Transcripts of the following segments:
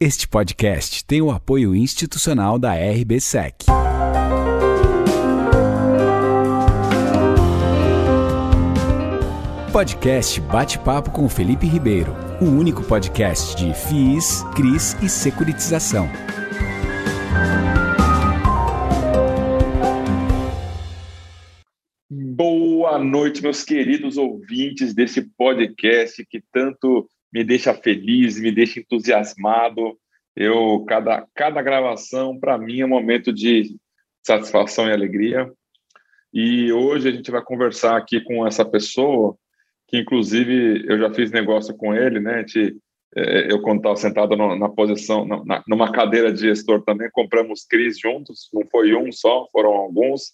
Este podcast tem o apoio institucional da RBSEC. Podcast Bate-Papo com Felipe Ribeiro, o único podcast de FIIs, CRIs e securitização. Boa noite, meus queridos ouvintes desse podcast que tanto me deixa feliz, me deixa entusiasmado. Eu cada cada gravação para mim é um momento de satisfação e alegria. E hoje a gente vai conversar aqui com essa pessoa que inclusive eu já fiz negócio com ele, né? gente, é, eu quando estava sentado na posição, na, numa cadeira de gestor também, compramos CRIs juntos, não foi um só, foram alguns,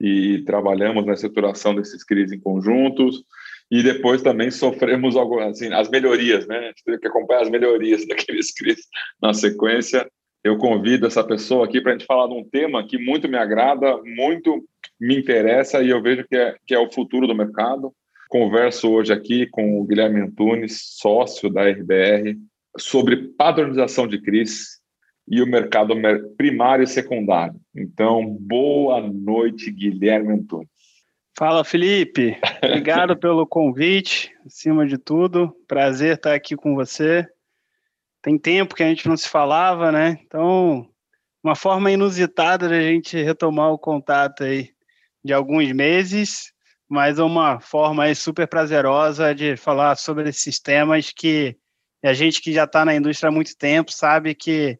e trabalhamos na estruturação desses CRIs em conjuntos e depois também sofremos assim, as melhorias, né? A gente teve que acompanhar as melhorias daqueles CRIs na sequência. Eu convido essa pessoa aqui para a gente falar de um tema que muito me agrada, muito me interessa e eu vejo que é, que é o futuro do mercado. Converso hoje aqui com o Guilherme Antunes, sócio da RBR, sobre padronização de CRIs e o mercado primário e secundário. Então, boa noite, Guilherme Antunes. Fala, Felipe. Obrigado pelo convite, acima de tudo. Prazer estar aqui com você. Tem tempo que a gente não se falava, né? Então, uma forma inusitada de a gente retomar o contato aí de alguns meses, mas uma forma aí super prazerosa de falar sobre esses temas que a gente que já está na indústria há muito tempo sabe que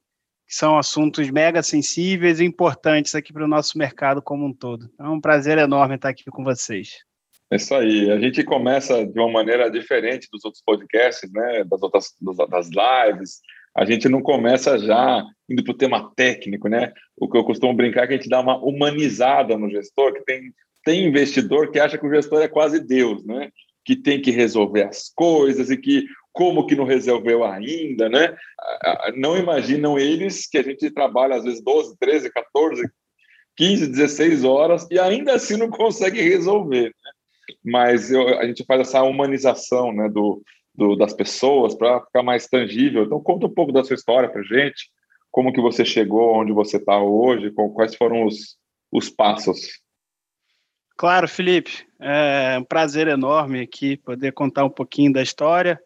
que são assuntos mega sensíveis e importantes aqui para o nosso mercado como um todo. Então, é um prazer enorme estar aqui com vocês. É isso aí. A gente começa de uma maneira diferente dos outros podcasts, né? Das outras das lives. A gente não começa já indo para o tema técnico, né? O que eu costumo brincar é que a gente dá uma humanizada no gestor, que tem, tem investidor que acha que o gestor é quase Deus, né? Que tem que resolver as coisas e que como que não resolveu ainda, né? Não imaginam eles que a gente trabalha às vezes 12, 13, 14, 15, 16 horas e ainda assim não consegue resolver. Né? Mas eu, a gente faz essa humanização né, do, do das pessoas para ficar mais tangível. Então conta um pouco da sua história para gente, como que você chegou onde você está hoje, quais foram os, os passos. Claro, Felipe, é um prazer enorme aqui poder contar um pouquinho da história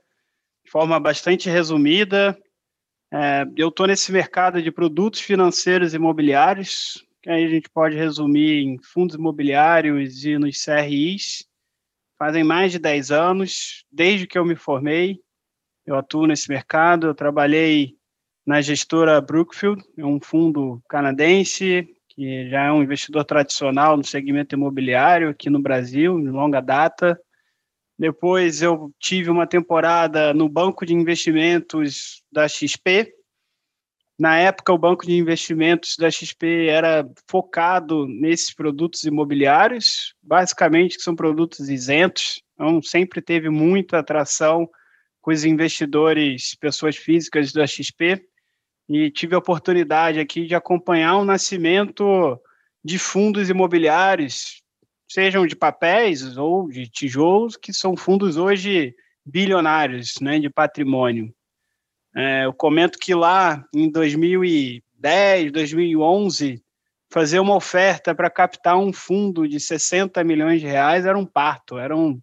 forma bastante resumida, é, eu estou nesse mercado de produtos financeiros imobiliários, que aí a gente pode resumir em fundos imobiliários e nos CRIs. Fazem mais de 10 anos, desde que eu me formei, eu atuo nesse mercado. Eu trabalhei na gestora Brookfield, é um fundo canadense que já é um investidor tradicional no segmento imobiliário aqui no Brasil, de longa data. Depois eu tive uma temporada no banco de investimentos da XP. Na época, o banco de investimentos da XP era focado nesses produtos imobiliários, basicamente que são produtos isentos, então sempre teve muita atração com os investidores, pessoas físicas da XP, e tive a oportunidade aqui de acompanhar o nascimento de fundos imobiliários sejam de papéis ou de tijolos, que são fundos hoje bilionários né, de patrimônio. É, eu comento que lá em 2010, 2011, fazer uma oferta para captar um fundo de 60 milhões de reais era um parto, eram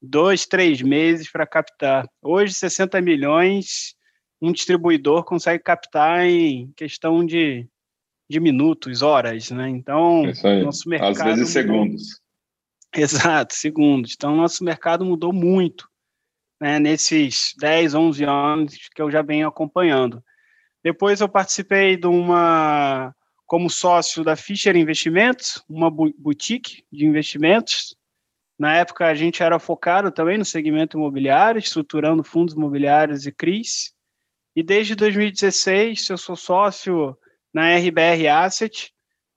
dois, três meses para captar. Hoje, 60 milhões, um distribuidor consegue captar em questão de de minutos, horas, né? Então, nosso mercado. Às vezes mudou... segundos. Exato, segundos. Então, nosso mercado mudou muito né, nesses 10, 11 anos que eu já venho acompanhando. Depois, eu participei de uma, como sócio da Fischer Investimentos, uma boutique de investimentos. Na época, a gente era focado também no segmento imobiliário, estruturando fundos imobiliários e CRIs. E desde 2016, eu sou sócio na RBR Asset,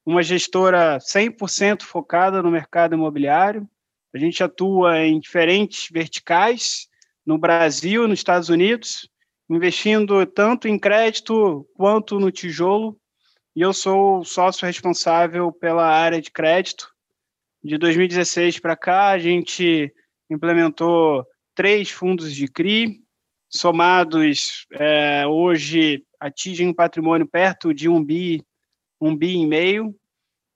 uma gestora 100% focada no mercado imobiliário. A gente atua em diferentes verticais no Brasil nos Estados Unidos, investindo tanto em crédito quanto no tijolo. E eu sou sócio responsável pela área de crédito. De 2016 para cá, a gente implementou três fundos de CRI, somados é, hoje atingem um patrimônio perto de um bi, um bi e meio,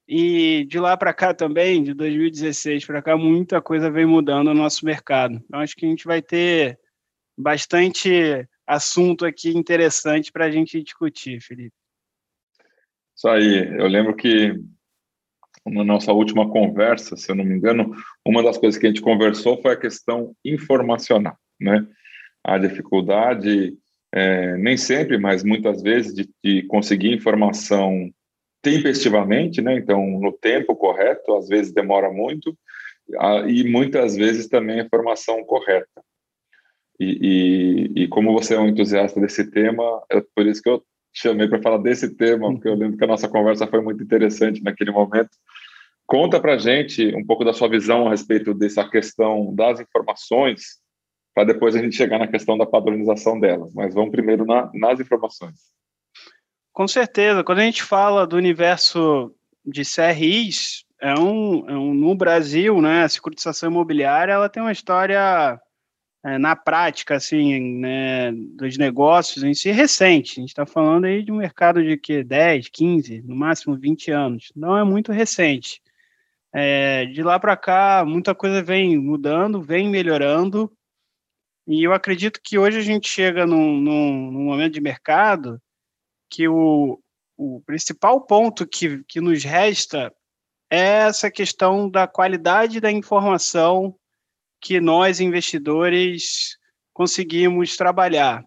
e de lá para cá também, de 2016 para cá, muita coisa vem mudando no nosso mercado. Então, acho que a gente vai ter bastante assunto aqui interessante para a gente discutir, Felipe. Isso aí. Eu lembro que na nossa última conversa, se eu não me engano, uma das coisas que a gente conversou foi a questão informacional, né? A dificuldade, é, nem sempre, mas muitas vezes, de, de conseguir informação tempestivamente, né? Então, no tempo correto, às vezes demora muito, e muitas vezes também a informação correta. E, e, e, como você é um entusiasta desse tema, é por isso que eu chamei para falar desse tema, porque eu lembro que a nossa conversa foi muito interessante naquele momento. Conta para gente um pouco da sua visão a respeito dessa questão das informações, para depois a gente chegar na questão da padronização delas. Mas vamos primeiro na, nas informações. Com certeza. Quando a gente fala do universo de CRIs, é um, é um no Brasil, né, a securitização imobiliária, ela tem uma história é, na prática, assim, né, dos negócios em si, recente. A gente está falando aí de um mercado de que 10, 15, no máximo 20 anos. Não é muito recente. É, de lá para cá, muita coisa vem mudando, vem melhorando. E eu acredito que hoje a gente chega num, num, num momento de mercado que o, o principal ponto que, que nos resta é essa questão da qualidade da informação que nós, investidores, conseguimos trabalhar.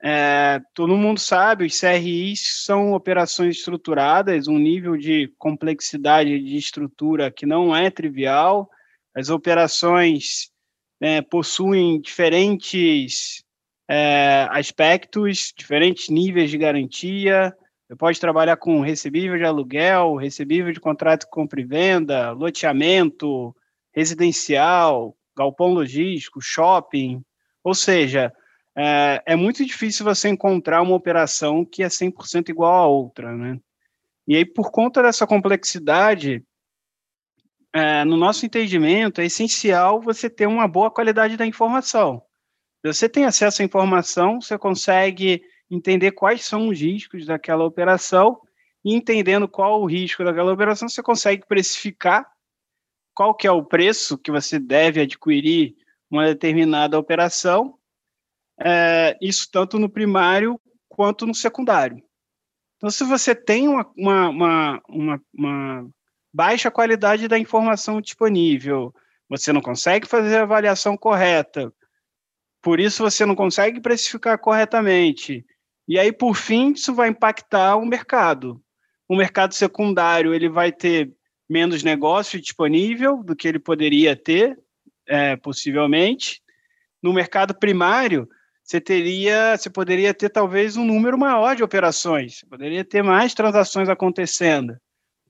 É, todo mundo sabe, os CRIs são operações estruturadas, um nível de complexidade de estrutura que não é trivial. As operações é, possuem diferentes é, aspectos, diferentes níveis de garantia. Você pode trabalhar com recebível de aluguel, recebível de contrato de compra e venda, loteamento, residencial, galpão logístico, shopping. Ou seja, é, é muito difícil você encontrar uma operação que é 100% igual à outra. Né? E aí, por conta dessa complexidade, é, no nosso entendimento, é essencial você ter uma boa qualidade da informação. Você tem acesso à informação, você consegue entender quais são os riscos daquela operação, e entendendo qual o risco daquela operação, você consegue precificar qual que é o preço que você deve adquirir uma determinada operação, é, isso tanto no primário quanto no secundário. Então, se você tem uma, uma, uma, uma, uma baixa qualidade da informação disponível, você não consegue fazer a avaliação correta, por isso você não consegue precificar corretamente. E aí, por fim, isso vai impactar o mercado. O mercado secundário ele vai ter menos negócio disponível do que ele poderia ter, é, possivelmente. No mercado primário, você teria, você poderia ter talvez um número maior de operações, poderia ter mais transações acontecendo.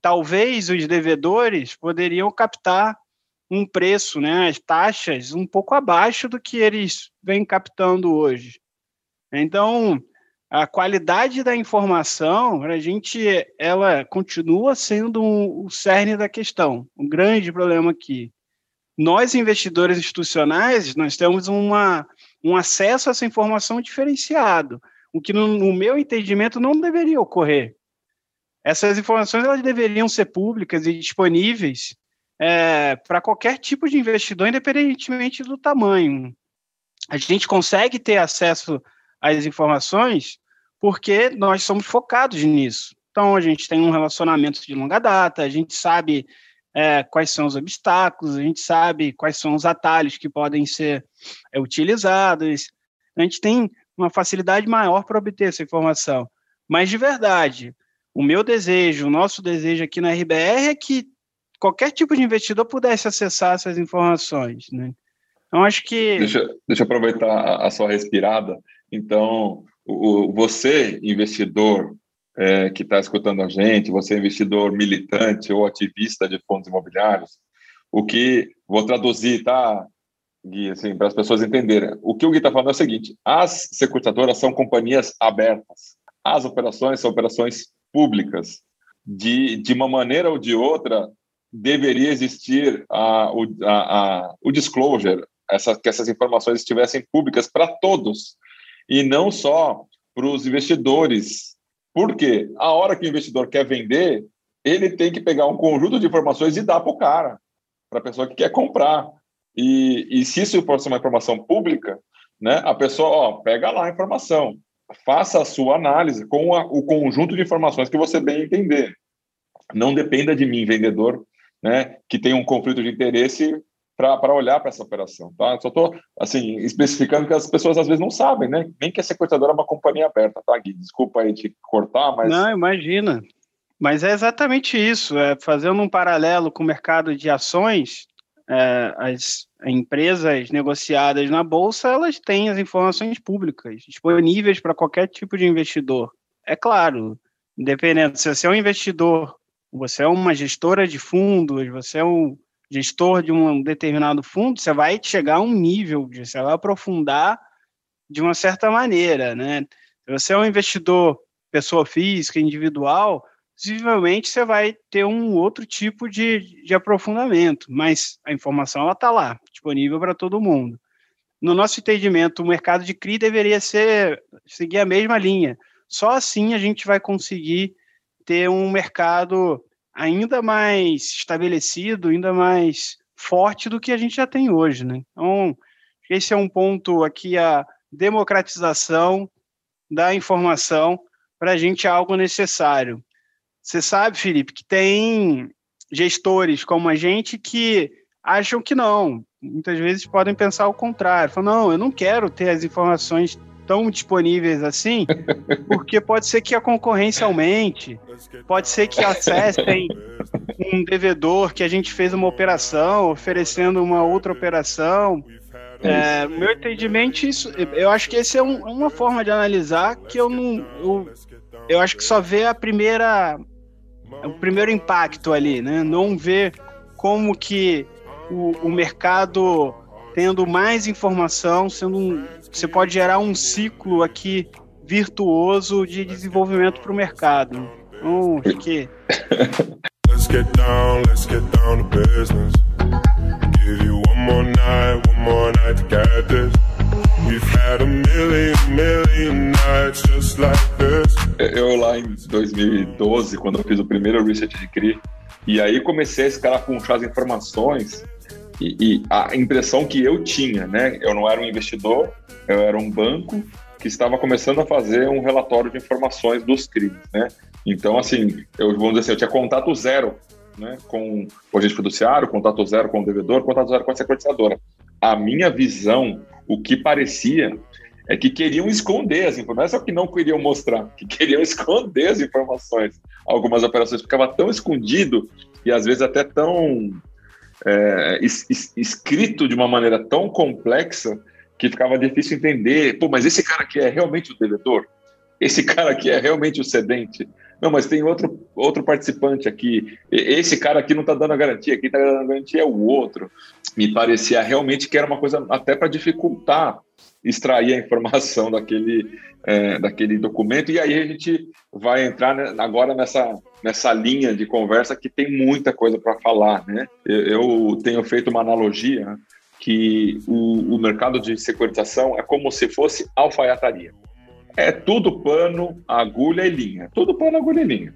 Talvez os devedores poderiam captar um preço, né, as taxas um pouco abaixo do que eles vêm captando hoje. Então, a qualidade da informação, a gente, ela continua sendo um, o cerne da questão. Um grande problema aqui. Nós, investidores institucionais, nós temos uma, um acesso a essa informação diferenciado, o que, no, no meu entendimento, não deveria ocorrer. Essas informações elas deveriam ser públicas e disponíveis é, para qualquer tipo de investidor, independentemente do tamanho. A gente consegue ter acesso às informações porque nós somos focados nisso. Então, a gente tem um relacionamento de longa data, a gente sabe é, quais são os obstáculos, a gente sabe quais são os atalhos que podem ser é, utilizados, a gente tem uma facilidade maior para obter essa informação. Mas, de verdade, o meu desejo, o nosso desejo aqui na RBR é que qualquer tipo de investidor pudesse acessar essas informações. Né? Então, acho que. Deixa, deixa eu aproveitar a, a sua respirada. Então, o, você, investidor é, que está escutando a gente, você, investidor militante ou ativista de fundos imobiliários, o que. Vou traduzir, tá, Gui, assim, para as pessoas entenderem. O que o Gui está falando é o seguinte: as securitadoras são companhias abertas, as operações são operações públicas. De, de uma maneira ou de outra, deveria existir a, o, a, a, o disclosure, essa, que essas informações estivessem públicas para todos e não só para os investidores. Por quê? A hora que o investidor quer vender, ele tem que pegar um conjunto de informações e dar para o cara, para a pessoa que quer comprar. E, e se isso for uma informação pública, né, a pessoa ó, pega lá a informação, faça a sua análise com a, o conjunto de informações que você bem entender. Não dependa de mim, vendedor, né, que tem um conflito de interesse para olhar para essa operação. Tá? Só estou assim, especificando que as pessoas às vezes não sabem, né? Nem que a sequestradora é uma companhia aberta, tá, Gui? Desculpa aí te cortar, mas. Não, imagina. Mas é exatamente isso. É, fazendo um paralelo com o mercado de ações, é, as empresas negociadas na bolsa elas têm as informações públicas disponíveis para qualquer tipo de investidor. É claro, independente se você é um investidor, você é uma gestora de fundos, você é um gestor de um determinado fundo, você vai chegar a um nível, você vai aprofundar de uma certa maneira, né? Se você é um investidor, pessoa física, individual, possivelmente você vai ter um outro tipo de, de aprofundamento, mas a informação ela está lá, disponível para todo mundo. No nosso entendimento, o mercado de CRI deveria ser seguir a mesma linha. Só assim a gente vai conseguir ter um mercado ainda mais estabelecido, ainda mais forte do que a gente já tem hoje, né? Então, esse é um ponto aqui, a democratização da informação para a gente é algo necessário. Você sabe, Felipe, que tem gestores como a gente que acham que não. Muitas vezes podem pensar o contrário. Falam, não, eu não quero ter as informações tão disponíveis assim, porque pode ser que a concorrência aumente, pode ser que acessem um devedor que a gente fez uma operação, oferecendo uma outra operação. É, meu entendimento, isso, eu acho que esse é um, uma forma de analisar que eu não. Eu, eu acho que só vê a primeira. O primeiro impacto ali, né? Não vê como que o, o mercado tendo mais informação, sendo um, você pode gerar um ciclo aqui virtuoso de desenvolvimento para o mercado. Então, acho que. let's get down, let's get down to business. Give you one more night, one more night to get this. Eu lá em 2012, quando eu fiz o primeiro research de CRI, e aí comecei a escarafunchar as informações e, e, a impressão que eu tinha, né? Eu não era um investidor, eu era um banco que estava começando a fazer um relatório de informações dos crimes, né? Então, assim, eu vamos dizer assim, eu tinha contato zero, né, com o agente fiduciário, contato zero com o devedor, contato zero com a securitizadora. A minha visão, o que parecia é que queriam esconder as informações, não é só que não queriam mostrar, que queriam esconder as informações. Algumas operações ficava tão escondido e às vezes até tão é, es, es, escrito de uma maneira tão complexa que ficava difícil entender. Pô, mas esse cara aqui é realmente o devedor? Esse cara aqui é realmente o cedente? Não, mas tem outro, outro participante aqui. Esse cara aqui não está dando a garantia, quem está dando a garantia é o outro. Me parecia realmente que era uma coisa até para dificultar extrair a informação daquele, é, daquele documento. E aí a gente vai entrar né, agora nessa, nessa linha de conversa que tem muita coisa para falar. Né? Eu tenho feito uma analogia que o, o mercado de securitização é como se fosse alfaiataria. É tudo pano, agulha e linha. Tudo pano, agulha e linha.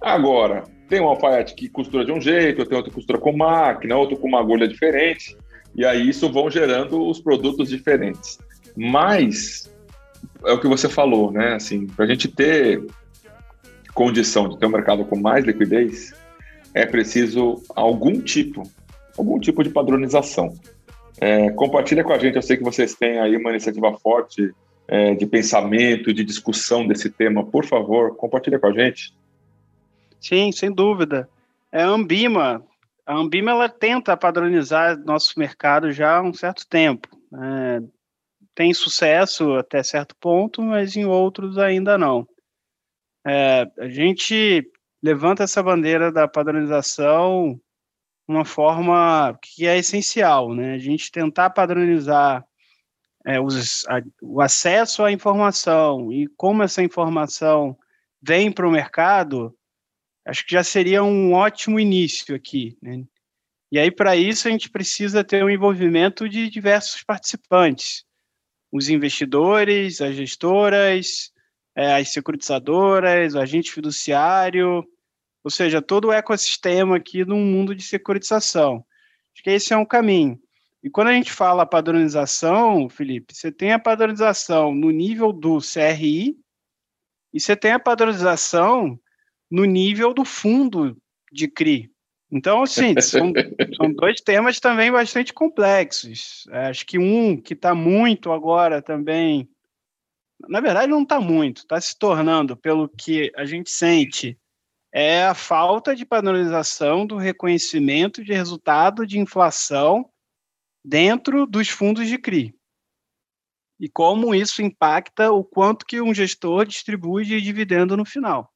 Agora, tem um alfaiate que costura de um jeito, tem outro que costura com máquina, outro com uma agulha diferente, e aí isso vão gerando os produtos diferentes. Mas é o que você falou, né? Assim, para a gente ter condição de ter um mercado com mais liquidez, é preciso algum tipo, algum tipo de padronização. É, compartilha com a gente, eu sei que vocês têm aí uma iniciativa forte é, de pensamento, de discussão desse tema, por favor, compartilha com a gente. Sim, sem dúvida. É a Ambima. A Ambima ela tenta padronizar nosso mercado já há um certo tempo. É, tem sucesso até certo ponto, mas em outros ainda não. É, a gente levanta essa bandeira da padronização uma forma que é essencial, né? A gente tentar padronizar é, os, a, o acesso à informação e como essa informação vem para o mercado, acho que já seria um ótimo início aqui. Né? E aí, para isso, a gente precisa ter um envolvimento de diversos participantes. os investidores, as gestoras, é, as securitizadoras, o agente fiduciário, ou seja, todo o ecossistema aqui no mundo de securitização. Acho que esse é um caminho. E quando a gente fala padronização, Felipe, você tem a padronização no nível do CRI e você tem a padronização no nível do fundo de CRI. Então, assim, são, são dois temas também bastante complexos. É, acho que um que está muito agora também, na verdade não está muito, está se tornando, pelo que a gente sente, é a falta de padronização do reconhecimento de resultado de inflação dentro dos fundos de CRI. E como isso impacta o quanto que um gestor distribui de dividendo no final.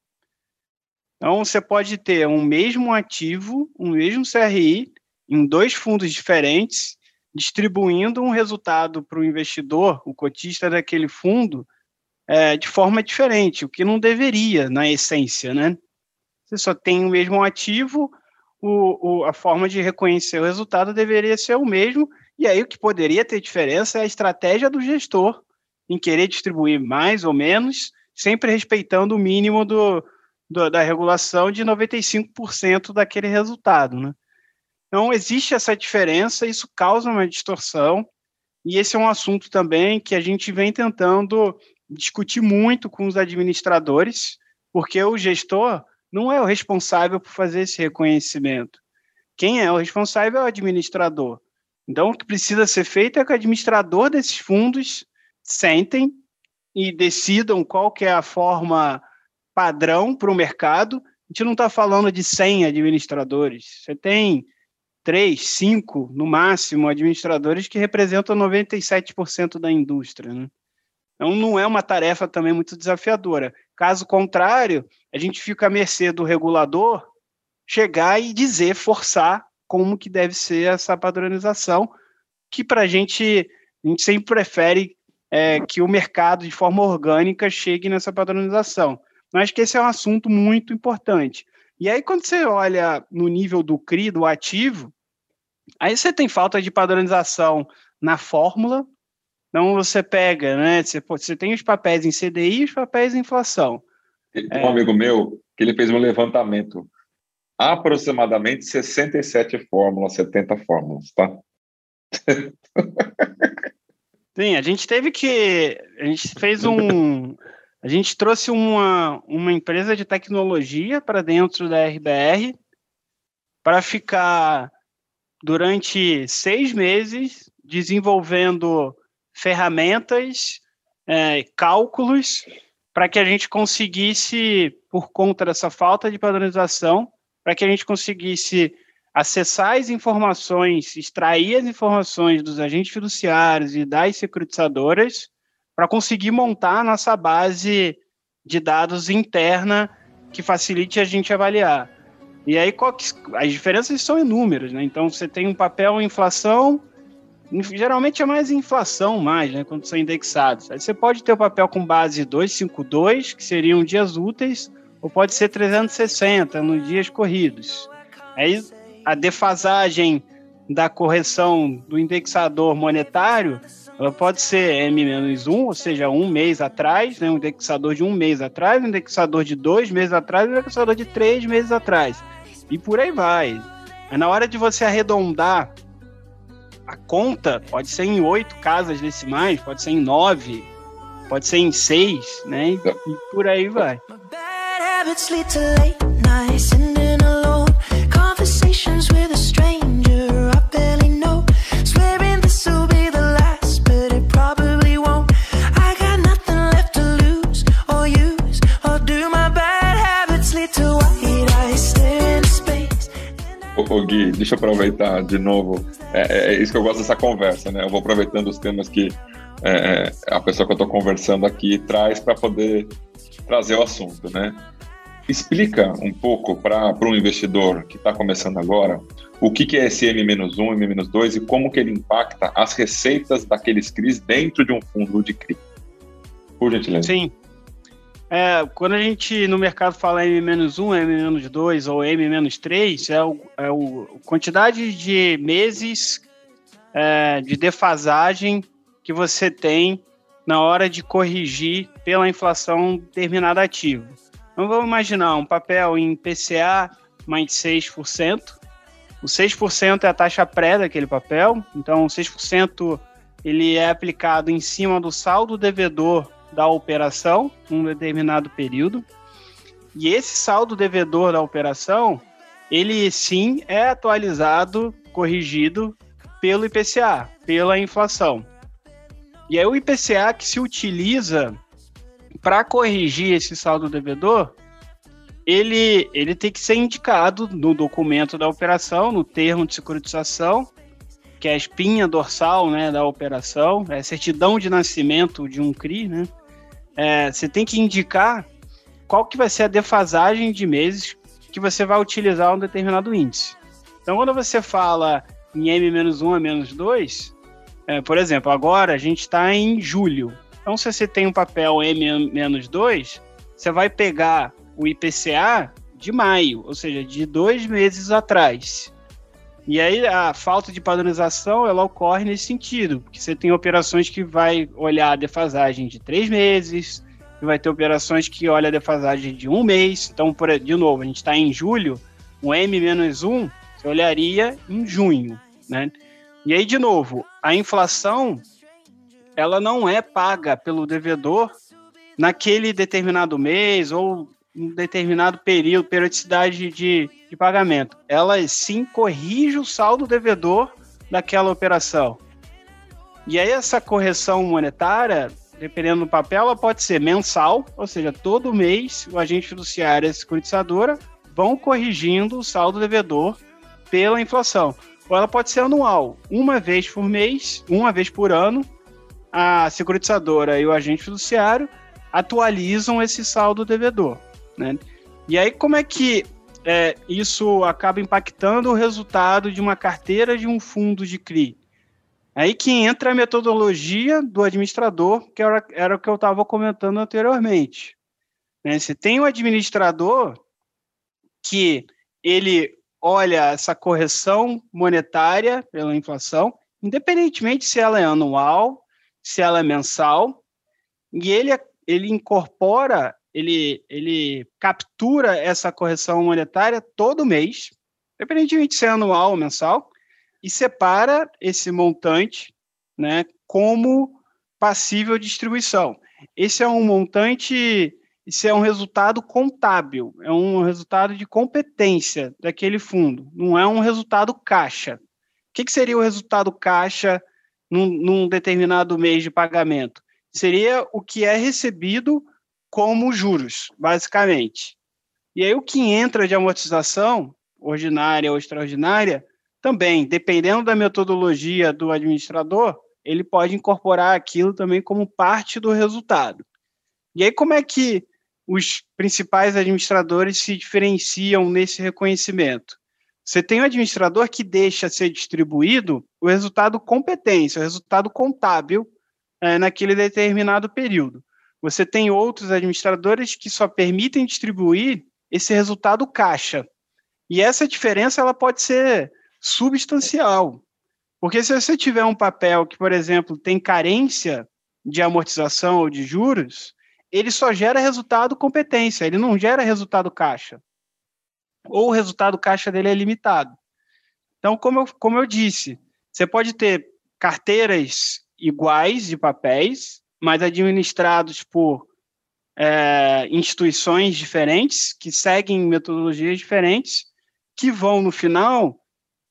Então, você pode ter um mesmo ativo, um mesmo CRI, em dois fundos diferentes, distribuindo um resultado para o investidor, o cotista daquele fundo, é, de forma diferente, o que não deveria, na essência, né? Você só tem o mesmo ativo, o, o, a forma de reconhecer o resultado deveria ser o mesmo, e aí o que poderia ter diferença é a estratégia do gestor em querer distribuir mais ou menos, sempre respeitando o mínimo do, do, da regulação de 95% daquele resultado. Né? Então, existe essa diferença, isso causa uma distorção, e esse é um assunto também que a gente vem tentando discutir muito com os administradores, porque o gestor não é o responsável por fazer esse reconhecimento. Quem é o responsável é o administrador. Então, o que precisa ser feito é que o administrador desses fundos sentem e decidam qual que é a forma padrão para o mercado. A gente não está falando de 100 administradores. Você tem três, cinco, no máximo, administradores que representam 97% da indústria. Né? Então, não é uma tarefa também muito desafiadora. Caso contrário, a gente fica à mercê do regulador chegar e dizer, forçar como que deve ser essa padronização, que para a gente, a gente sempre prefere é, que o mercado, de forma orgânica, chegue nessa padronização. Eu acho que esse é um assunto muito importante. E aí, quando você olha no nível do CRI, do ativo, aí você tem falta de padronização na fórmula. Então, você pega, né? Você, você tem os papéis em CDI e os papéis em inflação. Tem um é... amigo meu que ele fez um levantamento. Aproximadamente 67 fórmulas, 70 fórmulas, tá? Sim, a gente teve que. A gente fez um. A gente trouxe uma, uma empresa de tecnologia para dentro da RBR para ficar durante seis meses desenvolvendo ferramentas, é, cálculos, para que a gente conseguisse, por conta dessa falta de padronização, para que a gente conseguisse acessar as informações, extrair as informações dos agentes fiduciários e das securitizadoras para conseguir montar a nossa base de dados interna que facilite a gente avaliar. E aí que, as diferenças são inúmeras, né? Então você tem um papel inflação, geralmente é mais inflação mais, né, quando são indexados. Aí você pode ter o papel com base 252, que seriam dias úteis, ou pode ser 360 nos dias corridos. Aí a defasagem da correção do indexador monetário ela pode ser M-1, ou seja, um mês atrás, né, um indexador de um mês atrás, um indexador de dois meses atrás, um indexador de três meses atrás. E por aí vai. Na hora de você arredondar a conta, pode ser em oito casas decimais, pode ser em nove, pode ser em seis, né? E, por aí vai. Ô, Gui, deixa eu aproveitar de novo. É, é, é, isso que eu gosto dessa conversa, né? Eu vou aproveitando os temas que é, é a pessoa que eu estou conversando aqui traz para poder trazer o assunto, né? Explica um pouco para um investidor que está começando agora o que, que é esse M-1, M-2 e como que ele impacta as receitas daqueles CRIs dentro de um fundo de CRI. Por gentileza. Sim. É, quando a gente no mercado fala M-1, M-2 ou M-3, é, o, é o quantidade de meses é, de defasagem que você tem na hora de corrigir pela inflação determinado ativo. Então vamos imaginar um papel em PCA mais 6%. O 6% é a taxa pré daquele papel, então 6% ele é aplicado em cima do saldo devedor da operação, num determinado período. E esse saldo devedor da operação, ele sim é atualizado, corrigido pelo IPCA, pela inflação. E aí o IPCA que se utiliza para corrigir esse saldo devedor, ele, ele tem que ser indicado no documento da operação, no termo de securitização, que é a espinha dorsal né, da operação, é a certidão de nascimento de um CRI, né? É, você tem que indicar qual que vai ser a defasagem de meses que você vai utilizar um determinado índice. Então, quando você fala em M-1 a menos 2, é, por exemplo, agora a gente está em julho. Então, se você tem um papel M-2, você vai pegar o IPCA de maio, ou seja, de dois meses atrás. E aí a falta de padronização ela ocorre nesse sentido, porque você tem operações que vai olhar a defasagem de três meses, vai ter operações que olha a defasagem de um mês. Então, por, de novo, a gente está em julho, o M-1 você olharia em junho, né? E aí, de novo, a inflação ela não é paga pelo devedor naquele determinado mês ou um determinado período, periodicidade de, de pagamento. Ela sim corrige o saldo devedor daquela operação. E aí essa correção monetária, dependendo do papel, ela pode ser mensal, ou seja, todo mês o agente fiduciário e a securitizadora vão corrigindo o saldo devedor pela inflação. Ou ela pode ser anual, uma vez por mês, uma vez por ano, a securitizadora e o agente fiduciário atualizam esse saldo devedor. Né? E aí, como é que é, isso acaba impactando o resultado de uma carteira de um fundo de CRI? Aí que entra a metodologia do administrador, que era, era o que eu estava comentando anteriormente. Né? Você tem um administrador que ele olha essa correção monetária pela inflação, independentemente se ela é anual, se ela é mensal, e ele, ele incorpora, ele, ele captura essa correção monetária todo mês, independentemente se é anual ou mensal, e separa esse montante né, como passível de distribuição. Esse é um montante, isso é um resultado contábil, é um resultado de competência daquele fundo, não é um resultado caixa. O que, que seria o resultado caixa num, num determinado mês de pagamento? Seria o que é recebido como juros, basicamente. E aí o que entra de amortização, ordinária ou extraordinária, também, dependendo da metodologia do administrador, ele pode incorporar aquilo também como parte do resultado. E aí, como é que os principais administradores se diferenciam nesse reconhecimento? Você tem um administrador que deixa ser distribuído o resultado competência, o resultado contábil é, naquele determinado período. Você tem outros administradores que só permitem distribuir esse resultado caixa. E essa diferença ela pode ser substancial. Porque se você tiver um papel que, por exemplo, tem carência de amortização ou de juros, ele só gera resultado competência, ele não gera resultado caixa. Ou o resultado caixa dele é limitado. Então, como eu, como eu disse, você pode ter carteiras iguais de papéis, mas administrados por é, instituições diferentes, que seguem metodologias diferentes, que vão, no final,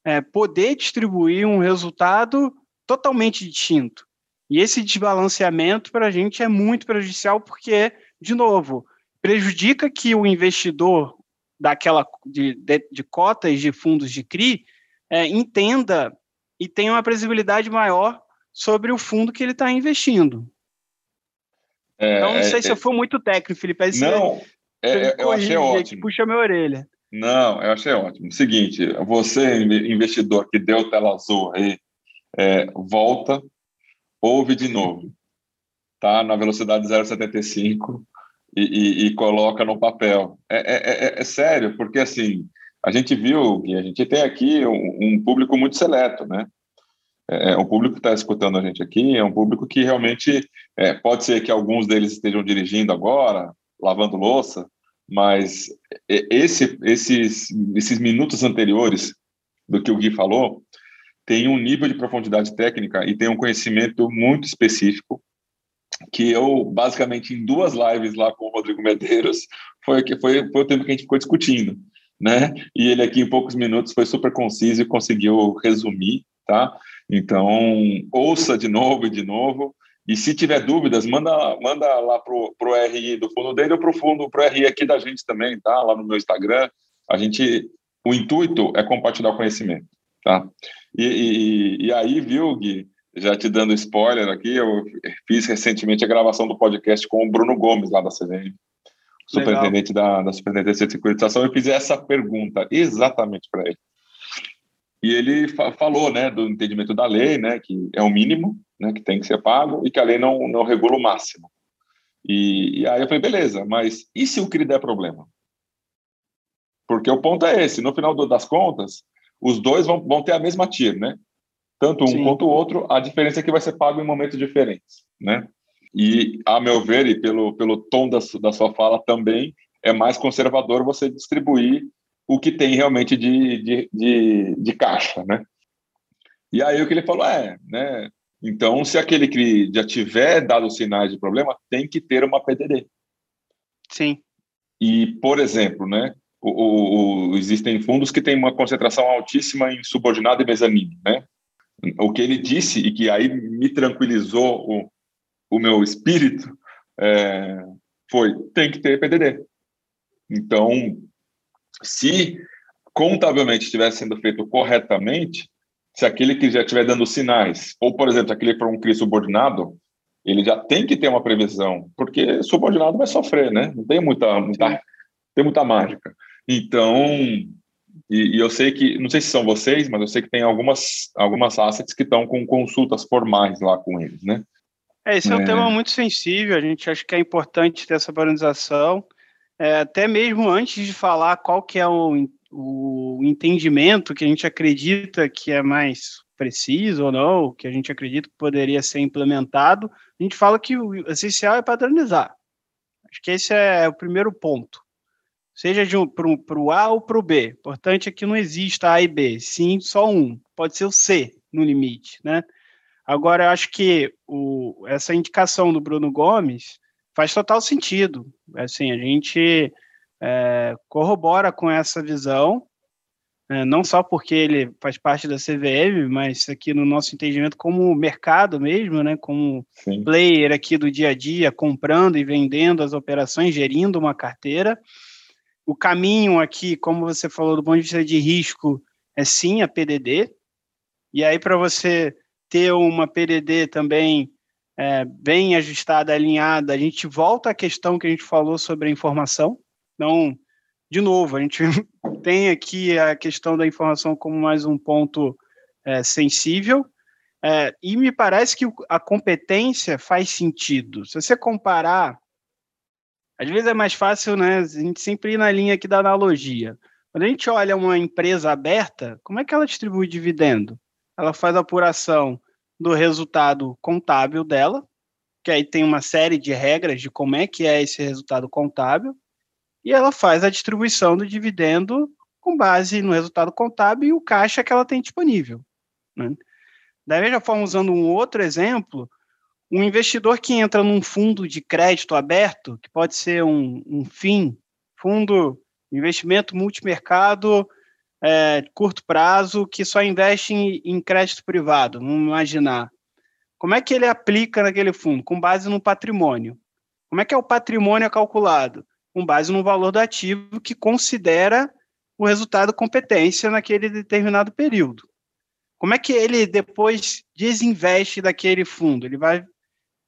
é, poder distribuir um resultado totalmente distinto. E esse desbalanceamento para a gente é muito prejudicial porque, de novo, prejudica que o investidor daquela de, de, de cotas de fundos de CRI é, entenda e tenha uma previsibilidade maior sobre o fundo que ele está investindo. É, então, não sei é, se eu fui muito técnico, Felipe. Aí não, você, é, você eu achei ótimo. Puxa minha orelha. Não, eu achei ótimo. Seguinte, você, investidor que deu tela azul aí, é, volta, ouve de novo, tá? Na velocidade 0,75 e, e, e, coloca no papel. É, é, é, é, sério, porque assim, a gente viu que a gente tem aqui um, um público muito seleto, né? É, o público que está escutando a gente aqui é um público que realmente é, pode ser que alguns deles estejam dirigindo agora, lavando louça, mas esse, esses, esses minutos anteriores do que o Gui falou tem um nível de profundidade técnica e tem um conhecimento muito específico que eu, basicamente, em duas lives lá com o Rodrigo Medeiros, foi, foi, foi o tempo que a gente ficou discutindo, né? E ele aqui, em poucos minutos, foi super conciso e conseguiu resumir, tá? Então, ouça de novo e de novo. E se tiver dúvidas, manda, manda lá pro, pro RI do fundo dele ou pro fundo, pro RI aqui da gente também, tá? Lá no meu Instagram. A gente, o intuito é compartilhar o conhecimento, tá? E, e, e aí, viu, Gui, já te dando spoiler aqui, eu fiz recentemente a gravação do podcast com o Bruno Gomes, lá da CVM, superintendente da, da Superintendência de Securitização, eu fiz essa pergunta exatamente para ele. E ele fa falou, né, do entendimento da lei, né, que é o mínimo, né, que tem que ser pago e que a lei não, não regula o máximo. E, e aí eu falei, beleza, mas e se o CRI der problema? Porque o ponto é esse, no final das contas, os dois vão, vão ter a mesma TIR, né? Tanto um Sim. quanto o outro, a diferença é que vai ser pago em momentos diferentes, né? E, a meu ver, e pelo, pelo tom da, da sua fala também, é mais conservador você distribuir o que tem realmente de, de, de, de caixa, né? E aí o que ele falou é, né? Então, se aquele que já tiver dado sinais de problema, tem que ter uma PDD. Sim. E, por exemplo, né? O, o, existem fundos que têm uma concentração altíssima em subordinado e mezanino, né? O que ele disse e que aí me tranquilizou o, o meu espírito é, foi tem que ter PDD. Então, se contabilmente estivesse sendo feito corretamente, se aquele que já estiver dando sinais, ou, por exemplo, aquele for um CRI subordinado, ele já tem que ter uma previsão, porque subordinado vai sofrer, né? Não tem muita, muita, tem muita mágica. Então, e, e, eu sei que, não sei se são vocês, mas eu sei que tem algumas, algumas assets que estão com consultas formais lá com eles, né? É, esse é, é um tema muito sensível, a gente acha que é importante ter essa organização, é, até mesmo antes de falar qual que é o, o entendimento que a gente acredita que é mais preciso ou não, que a gente acredita que poderia ser implementado, a gente fala que o essencial é padronizar. Acho que esse é o primeiro ponto. Seja um, para o A ou para o B. Importante é que não exista A e B, sim só um. Pode ser o C no limite, né? Agora, eu acho que o, essa indicação do Bruno Gomes faz total sentido. Assim, a gente é, corrobora com essa visão, é, não só porque ele faz parte da CVM, mas aqui no nosso entendimento como mercado mesmo, né, como Sim. player aqui do dia a dia, comprando e vendendo as operações, gerindo uma carteira. O caminho aqui, como você falou, do ponto de vista de risco, é sim a PDD. E aí, para você ter uma PDD também é, bem ajustada, alinhada, a gente volta à questão que a gente falou sobre a informação. Então, de novo, a gente tem aqui a questão da informação como mais um ponto é, sensível, é, e me parece que a competência faz sentido. Se você comparar, às vezes é mais fácil, né? A gente sempre ir na linha aqui da analogia. Quando a gente olha uma empresa aberta, como é que ela distribui dividendo? Ela faz apuração do resultado contábil dela, que aí tem uma série de regras de como é que é esse resultado contábil, e ela faz a distribuição do dividendo com base no resultado contábil e o caixa que ela tem disponível. Né? Da mesma forma, usando um outro exemplo, um investidor que entra num fundo de crédito aberto, que pode ser um, um FIM, fundo investimento multimercado é, curto prazo que só investe em, em crédito privado, vamos imaginar. Como é que ele aplica naquele fundo? Com base no patrimônio. Como é que é o patrimônio calculado? Com base no valor do ativo que considera o resultado competência naquele determinado período. Como é que ele depois desinveste daquele fundo? Ele vai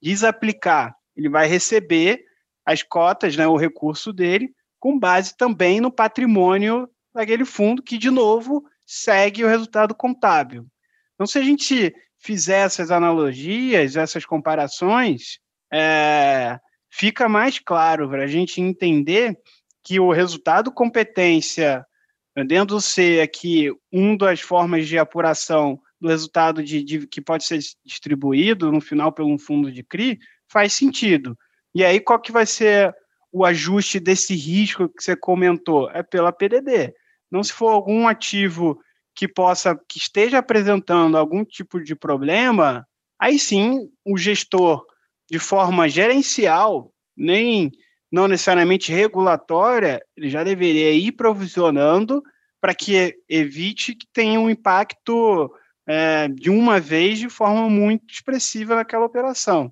desaplicar, ele vai receber as cotas, né, o recurso dele, com base também no patrimônio daquele fundo que, de novo, segue o resultado contábil. Então, se a gente fizer essas analogias, essas comparações, é, fica mais claro para a gente entender que o resultado competência, dentro do aqui, uma das formas de apuração do resultado de, de, que pode ser distribuído no final pelo fundo de CRI, faz sentido. E aí, qual que vai ser o ajuste desse risco que você comentou? É pela PDD. Não se for algum ativo que possa, que esteja apresentando algum tipo de problema, aí sim o gestor, de forma gerencial, nem não necessariamente regulatória, ele já deveria ir provisionando para que evite que tenha um impacto é, de uma vez de forma muito expressiva naquela operação.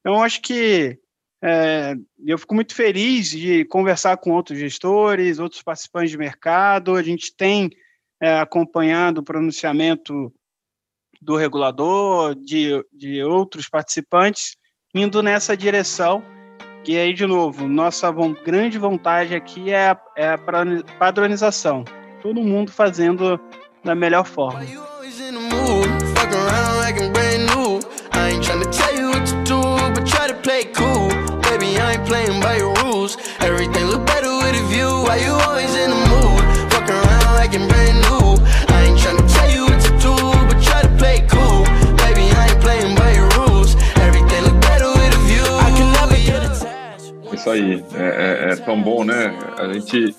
Então, acho que é, eu fico muito feliz de conversar com outros gestores, outros participantes de mercado. A gente tem é, acompanhado o pronunciamento do regulador, de, de outros participantes, indo nessa direção e aí, de novo, nossa grande vontade aqui é a, é a padronização. Todo mundo fazendo da melhor forma. Everything look better with a view. Why you always in the mood? Fuck around like I'm brand new. isso aí. É, é, é, tão bom, né? A gente,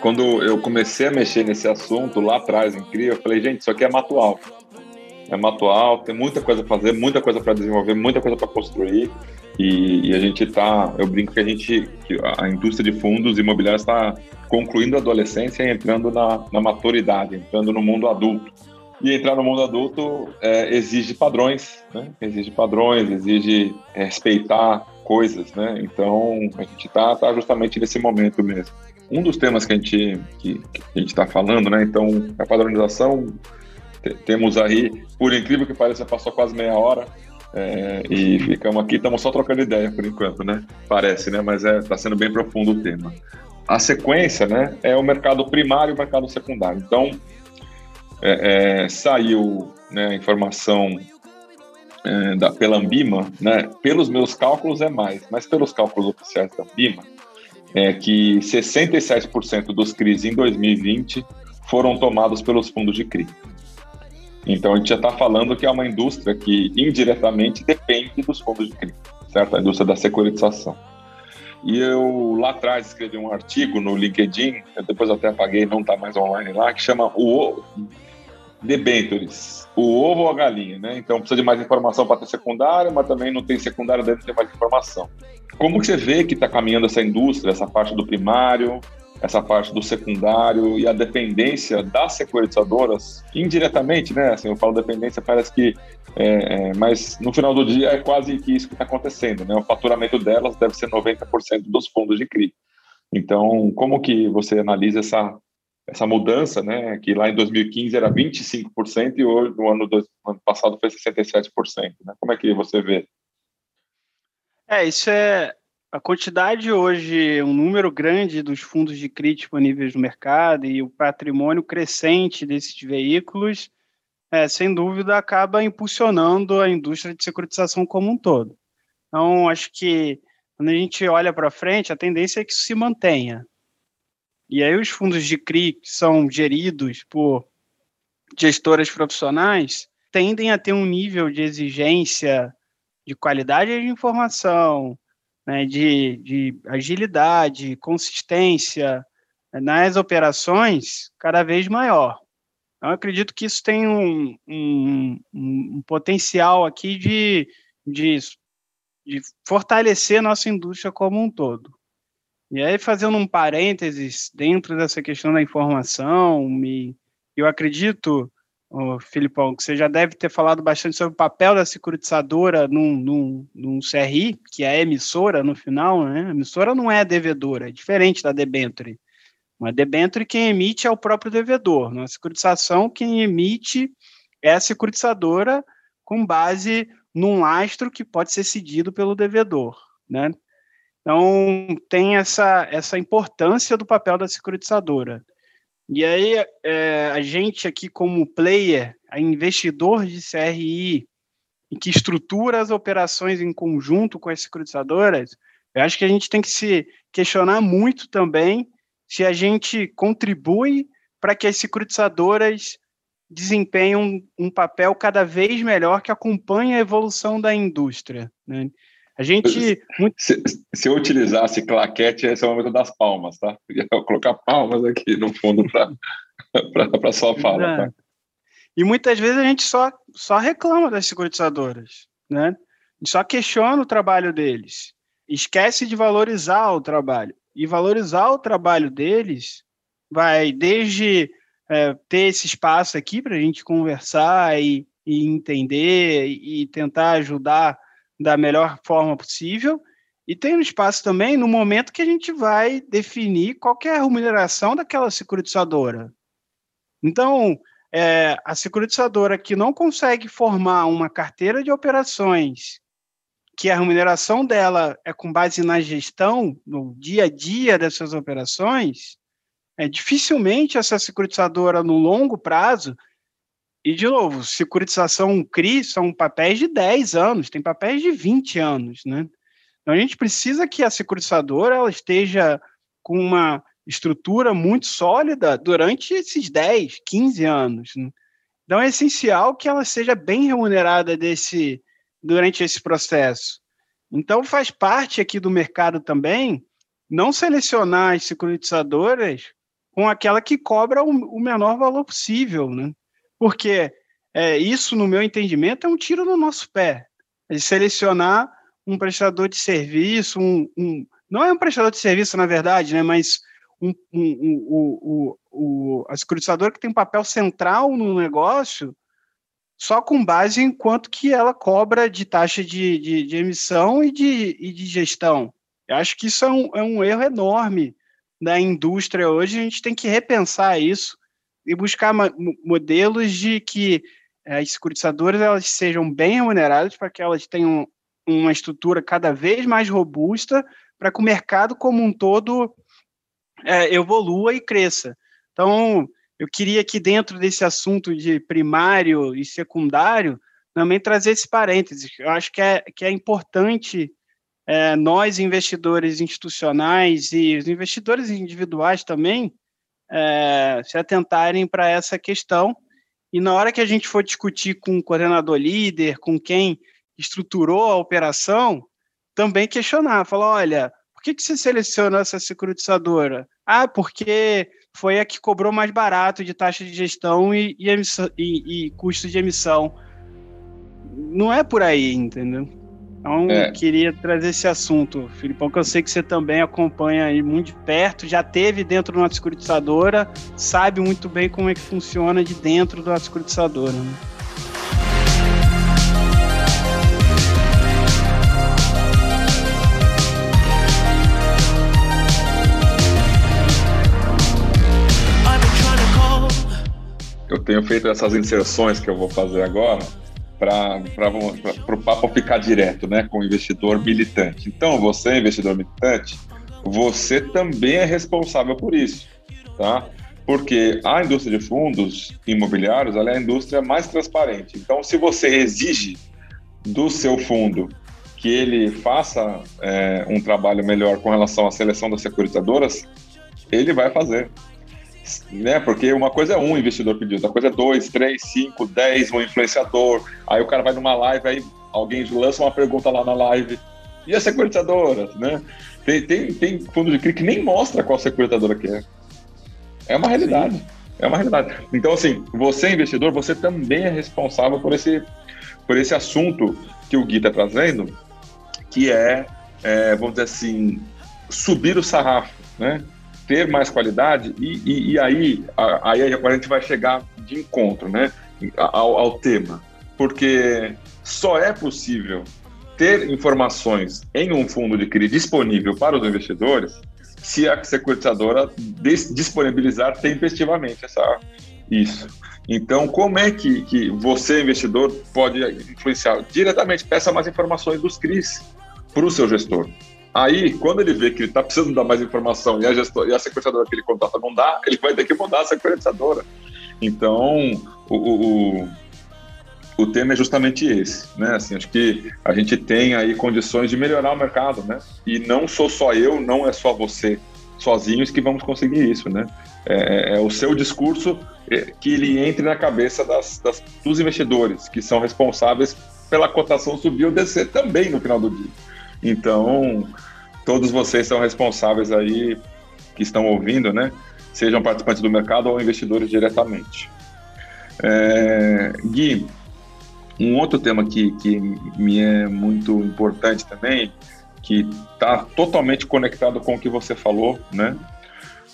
quando eu comecei a mexer nesse assunto lá atrás, em CRIA, eu falei, gente, isso aqui é mato alto. É mato alto, tem muita coisa a fazer, muita coisa para desenvolver, muita coisa para construir. E, e, a gente está, eu brinco que a gente, que a indústria de fundos imobiliários está concluindo a adolescência e entrando na, na maturidade, entrando no mundo adulto. E entrar no mundo adulto é, exige padrões, né? exige padrões, exige respeitar coisas, né? Então a gente está tá justamente nesse momento mesmo. Um dos temas que a gente que, que a gente está falando, né? Então a padronização temos aí, por incrível que pareça, passou quase meia hora é, e ficamos aqui, estamos só trocando ideia por enquanto, né? Parece, né? Mas está é, tá sendo bem profundo o tema. A sequência, né? É o mercado primário e o mercado secundário. Então é, é saiu né, a informação é, da, pela Ambima, né, pelos meus cálculos é mais, mas pelos cálculos oficiais da Ambima, é que 67% dos CRIs em 2020 foram tomados pelos fundos de CRI. Então a gente já está falando que é uma indústria que indiretamente depende dos fundos de CRI, certo? A indústria da securitização. E eu lá atrás escrevi um artigo no LinkedIn, depois até apaguei, não está mais online lá, que chama o debentures, o ovo ou a galinha, né? Então precisa de mais informação para ter secundário, mas também não tem secundário, deve ter mais informação. Como que você vê que está caminhando essa indústria, essa parte do primário, essa parte do secundário e a dependência das securitizadoras, indiretamente, né? Assim, eu falo dependência, parece que, é, é, mas no final do dia é quase que isso que está acontecendo, né? O faturamento delas deve ser 90% dos fundos de CRI. Então, como que você analisa essa essa mudança, né, que lá em 2015 era 25% e hoje no ano, do, no ano passado foi 67%. Né? Como é que você vê? É, isso é a quantidade hoje, um número grande dos fundos de CRI disponíveis no mercado e o patrimônio crescente desses veículos, é, sem dúvida, acaba impulsionando a indústria de securitização como um todo. Então, acho que quando a gente olha para frente, a tendência é que isso se mantenha. E aí os fundos de CRI, que são geridos por gestoras profissionais, tendem a ter um nível de exigência de qualidade de informação, né, de, de agilidade, consistência né, nas operações cada vez maior. Então, acredito que isso tem um, um, um potencial aqui de, de, de fortalecer nossa indústria como um todo. E aí, fazendo um parênteses dentro dessa questão da informação, me, eu acredito, oh, Filipão, que você já deve ter falado bastante sobre o papel da securitizadora num, num, num CRI, que é a emissora no final, né? A emissora não é devedora, é diferente da debenture. Uma debenture quem emite é o próprio devedor. Na securitização, quem emite é a securitizadora com base num lastro que pode ser cedido pelo devedor, né? Então, tem essa, essa importância do papel da securitizadora. E aí, é, a gente aqui, como player, a investidor de CRI, que estrutura as operações em conjunto com as securitizadoras, eu acho que a gente tem que se questionar muito também se a gente contribui para que as securitizadoras desempenham um, um, papel cada vez melhor que acompanha a evolução da indústria. Né? A gente. Se, se, eu utilizasse claquete, esse é o momento das palmas, tá? Eu ia colocar palmas aqui no fundo para sua fala. É. Tá? E muitas vezes a gente só, só reclama das securitizadoras, né? A gente só questiona o trabalho deles, esquece de valorizar o trabalho. E valorizar o trabalho deles vai desde é, ter esse espaço aqui para a gente conversar e, e entender e tentar ajudar da melhor forma possível. E tem um espaço também no momento que a gente vai definir qual é remuneração daquela securitizadora. Então, é, a securitizadora que não consegue formar uma carteira de operações, que a remuneração dela é com base na gestão, no dia a dia dessas operações, é, dificilmente essa securitizadora no longo prazo, e de novo, securitização CRI são papéis de 10 anos, tem papéis de 20 anos, né? Então a gente precisa que a securitizadora ela esteja com uma estrutura muito sólida durante esses 10, 15 anos. Né? Então é essencial que ela seja bem remunerada desse, durante esse processo. Então faz parte aqui do mercado também não selecionar as securitizadoras com aquela que cobra o, menor valor possível, né? Porque é, isso, no meu entendimento, é um tiro no nosso pé. É selecionar um prestador de serviço, um, um, não é um prestador de serviço, na verdade, né? Mas um, um, um, a securitizadora que tem um papel central no negócio só com base em quanto que ela cobra de taxa de, de, de emissão e de, e de gestão. Eu acho que isso é um, é um erro enorme da indústria hoje, a gente tem que repensar isso e buscar modelos de que eh, as securitizadoras elas sejam bem remuneradas para que elas tenham uma estrutura cada vez mais robusta para que o mercado como um todo é, evolua e cresça. Então, eu queria que dentro desse assunto de primário e secundário também trazer esse parênteses. Eu acho que é, que é importante é, nós, investidores institucionais e os investidores individuais também, é, se atentarem para essa questão. E na hora que a gente for discutir com o coordenador líder, com quem estruturou a operação, também questionar, falar, olha, por que, que você selecionou essa securitizadora? Ah, porque foi a que cobrou mais barato de taxa de gestão e, e, emissão, e, e custo de emissão. Não é por aí, entendeu? Então, é. queria trazer esse assunto, Filipão, que eu sei que você também acompanha aí muito de perto, já teve dentro de uma securitizadora, sabe muito bem como é que funciona de dentro da securitizadora. Né? Eu tenho feito essas inserções que eu vou fazer agora para o papo ficar direto né, com o investidor militante. Então, você, investidor militante, você também é responsável por isso, tá? Porque a indústria de fundos imobiliários é a indústria mais transparente. Então, se você exige do seu fundo que ele faça é, um trabalho melhor com relação à seleção das securitizadoras, ele vai fazer né? Porque uma coisa é um investidor pediu, outra coisa é dois, três, cinco, dez, um influenciador. Aí o cara vai numa live, aí alguém lança uma pergunta lá na live. E a securitizadora, né? Tem, tem, tem fundo de CRI que nem mostra qual securitadora que é. É uma realidade. Sim. É uma realidade. Então, assim, você, investidor, você também é responsável por esse, por esse assunto que o Gui está trazendo, que é, é, vamos dizer assim, subir o sarrafo, né? Ter mais qualidade e, e, e aí, aí agora a gente vai chegar de encontro né, ao, ao tema, porque só é possível ter informações em um fundo de CRI disponível para os investidores se a securitizadora disponibilizar tempestivamente essa, isso. Então, como é que, que você, investidor, pode influenciar diretamente? Peça mais informações dos CRIs para o seu gestor. Aí, quando ele vê que ele está precisando dar mais informação e a, gestor, e a sequenciadora que ele contrata não dá, ele vai ter que mudar a sequenciadora. Então, o, o, o tema é justamente esse, né? Assim, acho que a gente tem aí condições de melhorar o mercado, né? E não sou só eu, não é só você, sozinhos que vamos conseguir isso, né? É, é o seu discurso é, que ele entre na cabeça das, das, dos investidores, que são responsáveis pela cotação subir ou descer também no final do dia. Então, todos vocês são responsáveis aí, que estão ouvindo, né? Sejam participantes do mercado ou investidores diretamente. É, Gui, um outro tema que, que me é muito importante também, que está totalmente conectado com o que você falou, né?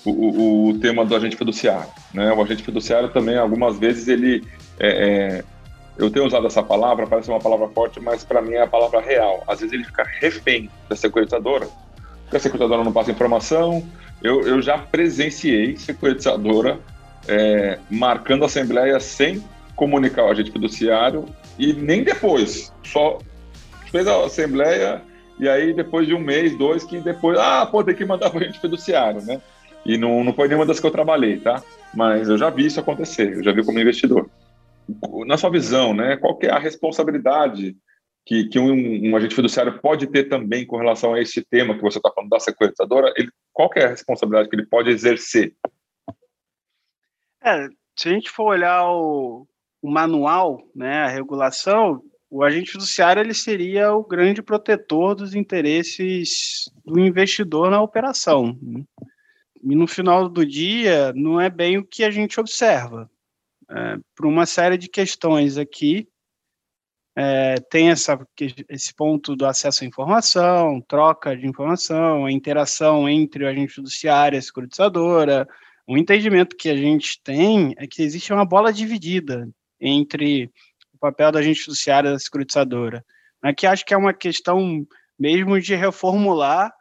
O, o, o, tema do agente fiduciário, né? O agente fiduciário também, algumas vezes, ele... É, é, eu tenho usado essa palavra, parece uma palavra forte, mas para mim é a palavra real. Às vezes ele fica refém da securitizadora, porque a securitizadora não passa informação. Eu, eu já presenciei securitizadora é, marcando assembleia sem comunicar o agente fiduciário e nem depois, só fez a assembleia e aí depois de um mês, dois, que depois, ah, pô, tem que mandar para o agente fiduciário, né? E não, não foi nenhuma das que eu trabalhei, tá? Mas eu já vi isso acontecer, eu já vi como investidor. Na sua visão, né, qual que é a responsabilidade que, que um, um, agente fiduciário pode ter também com relação a esse tema que você está falando da securitizadora? Ele, qual que é a responsabilidade que ele pode exercer? É, se a gente for olhar o, o manual, né, a regulação, o agente fiduciário ele seria o grande protetor dos interesses do investidor na operação. Né? E no final do dia, não é bem o que a gente observa. É, por uma série de questões aqui, é, tem essa, esse ponto do acesso à informação, troca de informação, a interação entre o agente judiciário e a securitizadora. O entendimento que a gente tem é que existe uma bola dividida entre o papel do agente judiciário e da securitizadora. Aqui acho que é uma questão mesmo de reformular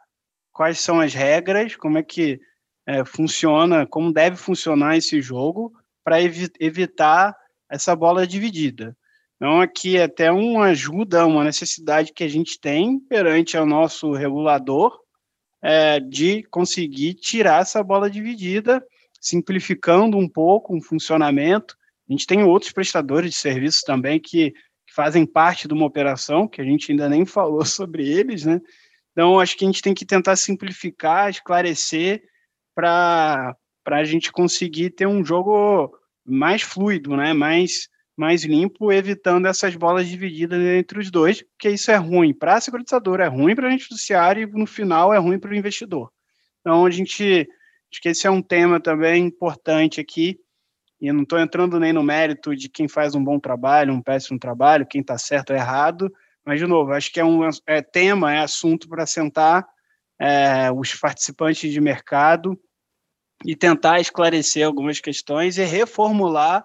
quais são as regras, como é que é, funciona, como deve funcionar esse jogo para evi evitar essa bola dividida. Então, aqui até uma ajuda, uma necessidade que a gente tem perante o nosso regulador é, de conseguir tirar essa bola dividida, simplificando um pouco o funcionamento a gente tem outros prestadores de serviços também que, que fazem parte de uma operação, que a gente ainda nem falou sobre eles, né? Então, acho que a gente tem que tentar simplificar, esclarecer, para a gente conseguir ter um jogo mais fluido, né? mais, mais limpo, evitando essas bolas divididas entre os dois, porque isso é ruim para a securitizadora, é ruim para a gente judiciário e, no final, é ruim para o investidor. Então, a gente, acho que esse é um tema também importante aqui, e não estou entrando nem no mérito de quem faz um bom trabalho, um péssimo trabalho, quem está certo ou errado, mas, de novo, acho que é um é tema, é assunto para sentar é, os participantes de mercado e tentar esclarecer algumas questões e reformular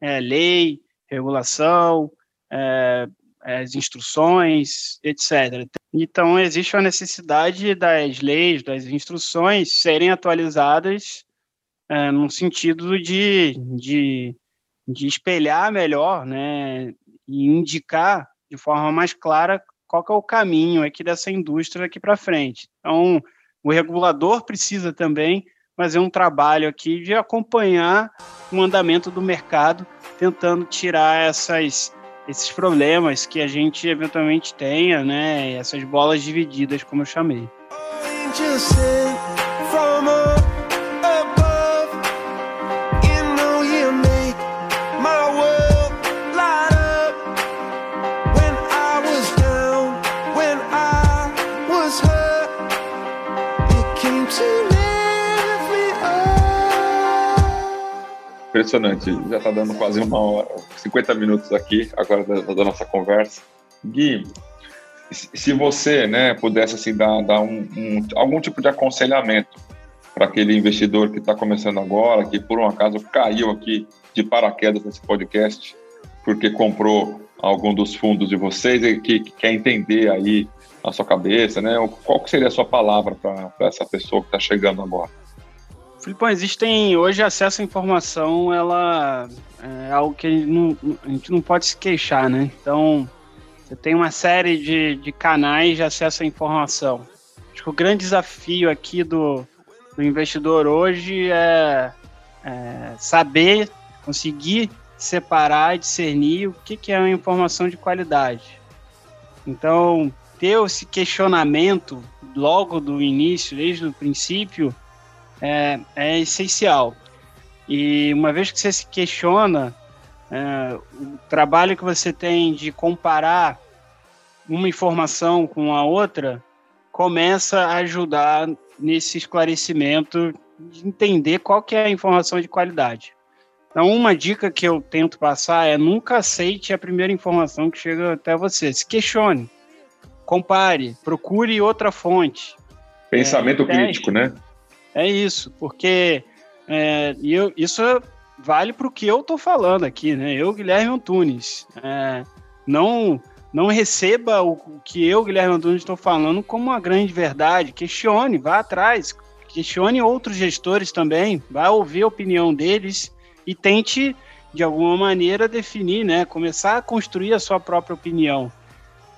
é, lei, regulação, é, as instruções, etc. Então, existe a necessidade das leis, das instruções serem atualizadas é, no sentido de, de, de espelhar melhor, né, e indicar de forma mais clara qual é o caminho aqui dessa indústria aqui para frente. Então, o regulador precisa também fazer um trabalho aqui de acompanhar o andamento do mercado, tentando tirar essas, esses problemas que a gente eventualmente tenha, né, essas bolas divididas, como eu chamei. Impressionante. Já está dando quase uma hora, 50 minutos aqui, agora da, da nossa conversa. Gui, se você né, pudesse assim, dar, dar um, um, algum tipo de aconselhamento para aquele investidor que está começando agora, que por um acaso caiu aqui de paraquedas nesse podcast, porque comprou algum dos fundos de vocês e que, que quer entender aí a sua cabeça, né? Qual que seria a sua palavra para essa pessoa que está chegando agora? Filipão, existem hoje acesso à informação, ela é algo que a gente não, a gente não pode se queixar, né? Então, você tem uma série de, de canais de acesso à informação. Acho que o grande desafio aqui do, do investidor hoje é, é saber, conseguir separar e discernir o que, que é uma informação de qualidade. Então, ter esse questionamento logo do início, desde o princípio, é, é essencial. E uma vez que você se questiona é, o trabalho que você tem de comparar uma informação com a outra, começa a ajudar nesse esclarecimento de entender qual que é a informação de qualidade. Então, uma dica que eu tento passar é nunca aceite a primeira informação que chega até você. Se questione, compare, procure outra fonte. Pensamento é, crítico, né? É isso, porque é, eu, isso vale para o que eu estou falando aqui, né? Eu, Guilherme Antunes. É, não, não receba o que eu, Guilherme Antunes, estou falando como uma grande verdade. Questione, vá atrás. Questione outros gestores também. Vá ouvir a opinião deles e tente, de alguma maneira, definir, né? Começar a construir a sua própria opinião.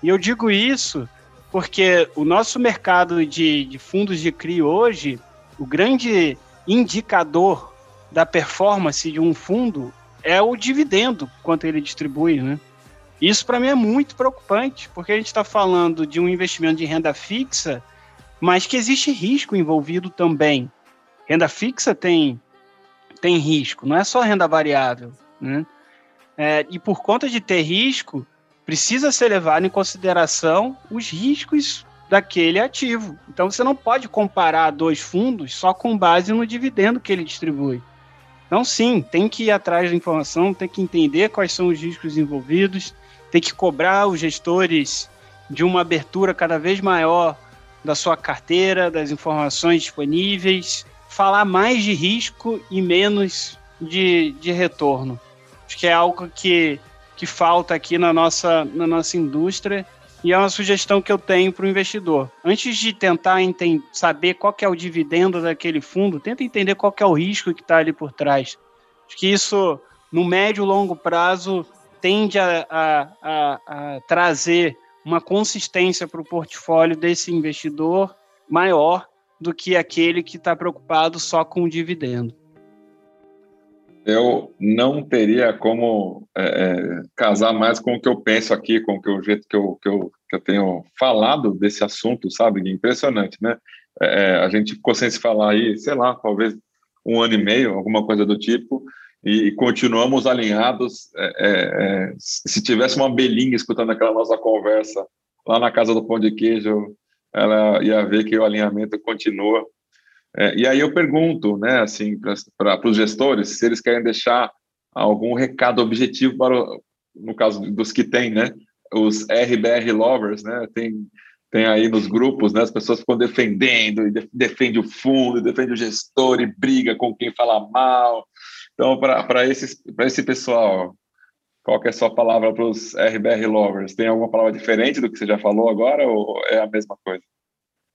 E eu digo isso porque o nosso mercado de, de fundos de CRI hoje, o grande indicador da performance de um fundo é o dividendo, quanto ele distribui, né? Isso para mim é muito preocupante, porque a gente está falando de um investimento de renda fixa, mas que existe risco envolvido também. Renda fixa tem tem risco, não é só renda variável. Né? É, e por conta de ter risco, precisa ser levado em consideração os riscos daquele ativo. Então você não pode comparar dois fundos só com base no dividendo que ele distribui. Então, sim, tem que ir atrás da informação, tem que entender quais são os riscos envolvidos, tem que cobrar os gestores de uma abertura cada vez maior da sua carteira, das informações disponíveis, falar mais de risco e menos de, de retorno. Acho que é algo que, que falta aqui na nossa, na nossa indústria e é uma sugestão que eu tenho para o investidor. Antes de tentar saber qual é o dividendo daquele fundo, tenta entender qual é o risco que está ali por trás. Acho que isso, no médio e longo prazo, tende a, a, a, a trazer uma consistência para o portfólio desse investidor maior do que aquele que está preocupado só com o dividendo. Eu não teria como é, é, casar mais com o que eu penso aqui, com o, jeito que eu, que, eu, que eu tenho falado desse assunto, sabe? Impressionante, né? É, é, a gente ficou sem se falar aí, sei lá, talvez um ano e meio, alguma coisa do tipo, e continuamos alinhados. É, é, se tivesse uma abelhinha escutando aquela nossa conversa lá na casa do pão de queijo, ela ia ver que o alinhamento continua. É, e aí eu pergunto, né, assim, para os gestores, se eles querem deixar algum recado objetivo para, o, no caso dos que tem, né, os RBR lovers, né, tem tem aí nos grupos, né, as pessoas ficam defendendo e defende o fundo, defende o gestor e briga com quem fala mal. Então, para esse pessoal, qual que é a sua palavra para os RBR lovers? Tem alguma palavra diferente do que você já falou agora ou é a mesma coisa?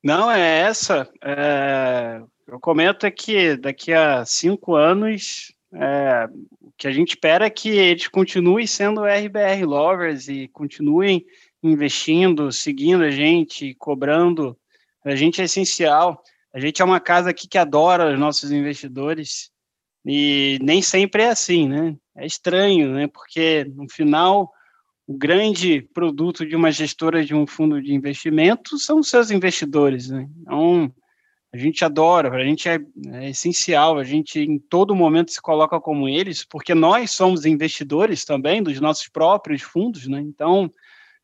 Não, é essa. É, eu comento é que daqui a cinco anos é, o que a gente espera é que eles continuem sendo RBR lovers e continuem investindo, seguindo a gente, cobrando. A gente é essencial. A gente é uma casa aqui que adora os nossos investidores e nem sempre é assim, né? É estranho, né? Porque no final o grande produto de uma gestora de um fundo de investimento são seus investidores, né? Então a gente adora, a gente é, é, essencial, a gente em todo momento se coloca como eles, porque nós somos investidores também dos nossos próprios fundos, né? Então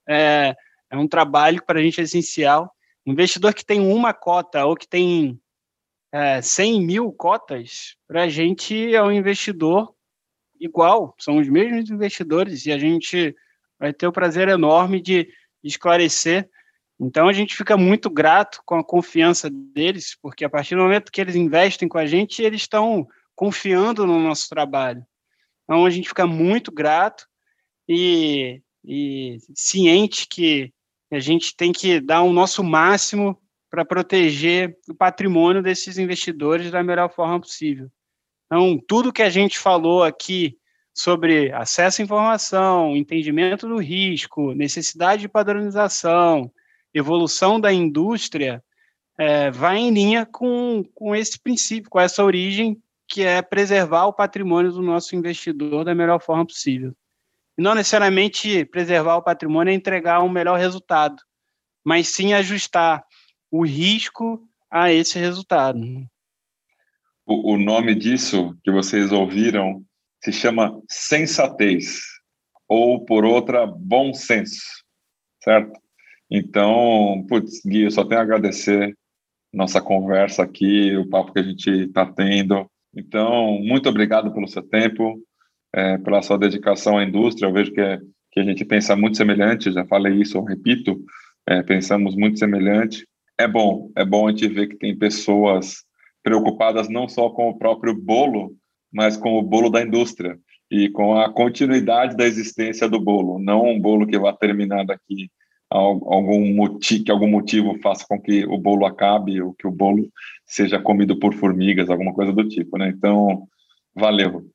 é, é um trabalho para a gente é essencial. Investidor que tem uma cota ou que tem é, 100 mil cotas, para a gente é um investidor igual, são os mesmos investidores e a gente vai ter o prazer enorme de esclarecer. Então a gente fica muito grato com a confiança deles, porque a partir do momento que eles investem com a gente, eles estão confiando no nosso trabalho. Então a gente fica muito grato e, e ciente que a gente tem que dar o nosso máximo para proteger o patrimônio desses investidores da melhor forma possível. Então, tudo que a gente falou aqui sobre acesso à informação, entendimento do risco, necessidade de padronização, evolução da indústria, é, vai em linha com, com esse princípio, com essa origem, que é preservar o patrimônio do nosso investidor da melhor forma possível. E não necessariamente preservar o patrimônio é entregar um melhor resultado, mas sim ajustar o risco a esse resultado. o, o nome disso que vocês ouviram se chama sensatez, ou por outra, bom senso, certo? Então, putz, Gui, eu só tenho a agradecer nossa conversa aqui, o papo que a gente está tendo. Então, muito obrigado pelo seu tempo, é, pela sua dedicação à indústria. Eu vejo que, é, que a gente pensa muito semelhante, já falei isso, eu repito, é, pensamos muito semelhante. É bom, é bom a gente ver que tem pessoas preocupadas não só com o próprio bolo, mas com o bolo da indústria e com a continuidade da existência do bolo, não um bolo que vá terminar daqui algum motivo, que algum motivo faça com que o bolo acabe ou que o bolo seja comido por formigas, alguma coisa do tipo, né? Então, valeu.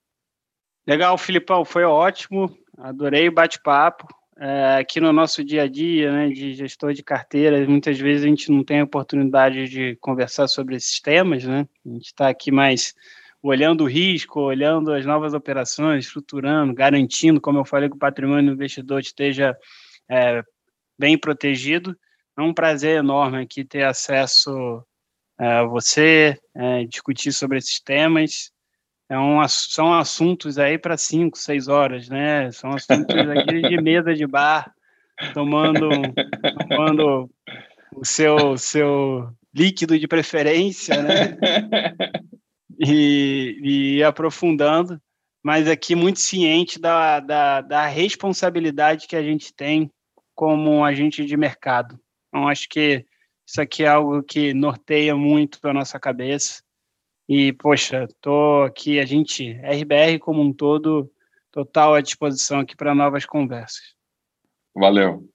Legal, Filipão, foi ótimo, adorei o bate-papo. É, aqui no nosso dia a dia, né, de gestor de carteira, muitas vezes a gente não tem a oportunidade de conversar sobre esses temas, né? A gente está aqui mais olhando o risco, olhando as novas operações, estruturando, garantindo, como eu falei, que o patrimônio do investidor esteja é, bem protegido. É um prazer enorme aqui ter acesso é, a você, é, discutir sobre esses temas. É um, são assuntos aí para cinco, seis horas, né? São assuntos aqui de mesa de bar, tomando, tomando o seu, seu líquido de preferência, né? E, e aprofundando, mas aqui muito ciente da, da, da responsabilidade que a gente tem como agente de mercado. Então, acho que isso aqui é algo que norteia muito a nossa cabeça. E, poxa, tô aqui, a gente, RBR como um todo, total à disposição aqui para novas conversas. Valeu.